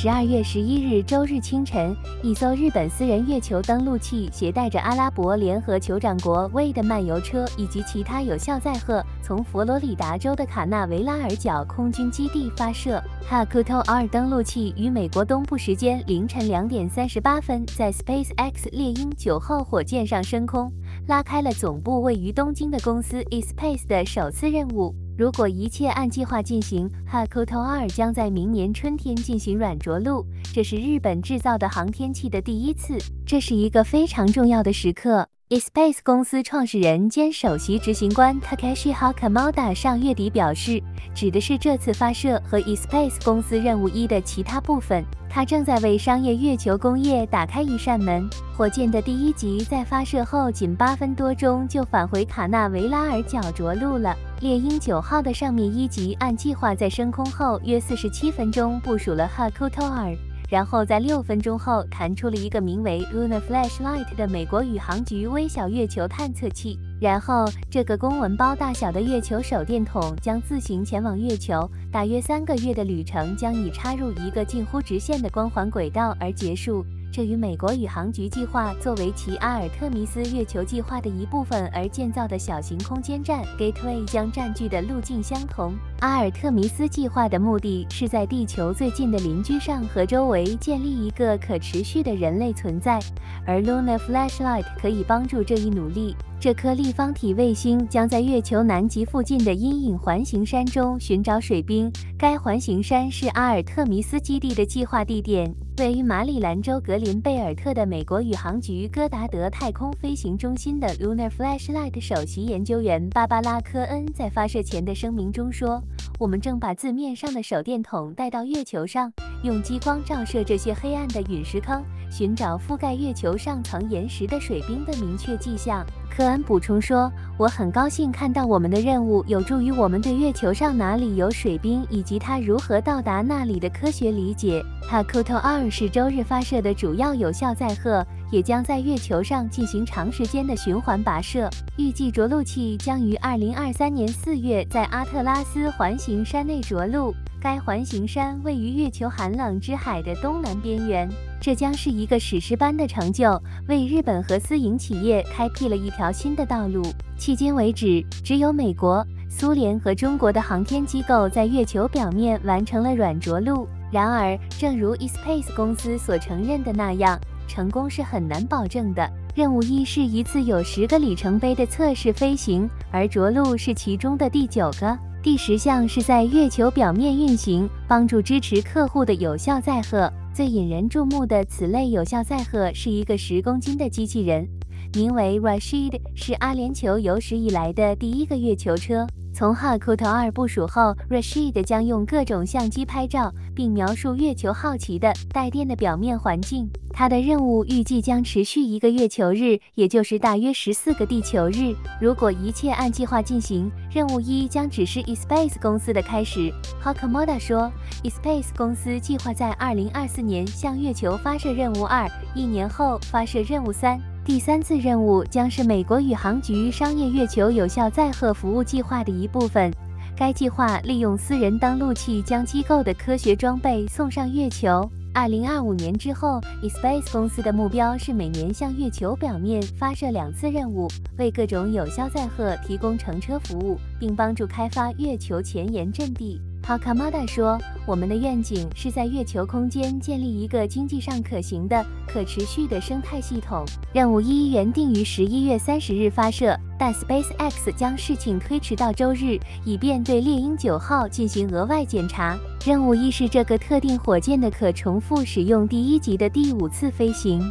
十二月十一日周日清晨，一艘日本私人月球登陆器携带着阿拉伯联合酋长国 w 的漫游车以及其他有效载荷，从佛罗里达州的卡纳维拉尔角空军基地发射。Hakuto R 登陆器于美国东部时间凌晨两点三十八分，在 SpaceX 猎鹰九号火箭上升空，拉开了总部位于东京的公司 eSpace 的首次任务。如果一切按计划进行，Hakuto 2将在明年春天进行软着陆，这是日本制造的航天器的第一次，这是一个非常重要的时刻。eSpace 公司创始人兼首席执行官 Takeshi Hakamada 上月底表示，指的是这次发射和 eSpace 公司任务一的其他部分。他正在为商业月球工业打开一扇门。火箭的第一级在发射后仅八分多钟就返回卡纳维拉尔角着陆了。猎鹰九号的上面一级按计划在升空后约四十七分钟部署了 Hakuto 二。然后在六分钟后弹出了一个名为 Luna Flashlight 的美国宇航局微小月球探测器。然后这个公文包大小的月球手电筒将自行前往月球，大约三个月的旅程将以插入一个近乎直线的光环轨道而结束。这与美国宇航局计划作为其阿尔特弥斯月球计划的一部分而建造的小型空间站 Gateway 将占据的路径相同。阿尔特弥斯计划的目的是在地球最近的邻居上和周围建立一个可持续的人类存在，而 Luna Flashlight 可以帮助这一努力。这颗立方体卫星将在月球南极附近的阴影环形山中寻找水冰。该环形山是阿尔特弥斯基地的计划地点。位于马里兰州格林贝尔特的美国宇航局戈达德太空飞行中心的 Lunar Flashlight 首席研究员芭芭拉·科恩在发射前的声明中说：“我们正把字面上的手电筒带到月球上，用激光照射这些黑暗的陨石坑，寻找覆盖月球上层岩石的水冰的明确迹象。”科恩补充说：“我很高兴看到我们的任务有助于我们对月球上哪里有水冰以及它如何到达那里的科学理解。” Hakuto 二是周日发射的主要有效载荷，也将在月球上进行长时间的循环跋涉。预计着陆器将于二零二三年四月在阿特拉斯环形山内着陆。该环形山位于月球寒冷之海的东南边缘，这将是一个史诗般的成就，为日本和私营企业开辟了一条新的道路。迄今为止，只有美国、苏联和中国的航天机构在月球表面完成了软着陆。然而，正如 eSpace 公司所承认的那样，成功是很难保证的。任务一是一次有十个里程碑的测试飞行，而着陆是其中的第九个。第十项是在月球表面运行，帮助支持客户的有效载荷。最引人注目的此类有效载荷是一个十公斤的机器人，名为 Rashid，是阿联酋有史以来的第一个月球车。从 Hakuto 二部署后，Rashid 将用各种相机拍照，并描述月球好奇的带电的表面环境。它的任务预计将持续一个月球日，也就是大约十四个地球日。如果一切按计划进行，任务一将只是 eSpace 公司的开始。Hakamoda 说，eSpace 公司计划在二零二四年向月球发射任务二，一年后发射任务三。第三次任务将是美国宇航局商业月球有效载荷服务计划的一部分。该计划利用私人登陆器将机构的科学装备送上月球。二零二五年之后，eSpace 公司的目标是每年向月球表面发射两次任务，为各种有效载荷提供乘车服务，并帮助开发月球前沿阵地。Aka mada 说：“我们的愿景是在月球空间建立一个经济上可行的、可持续的生态系统。任务一原定于十一月三十日发射，但 SpaceX 将事情推迟到周日，以便对猎鹰九号进行额外检查。任务一是这个特定火箭的可重复使用第一级的第五次飞行。”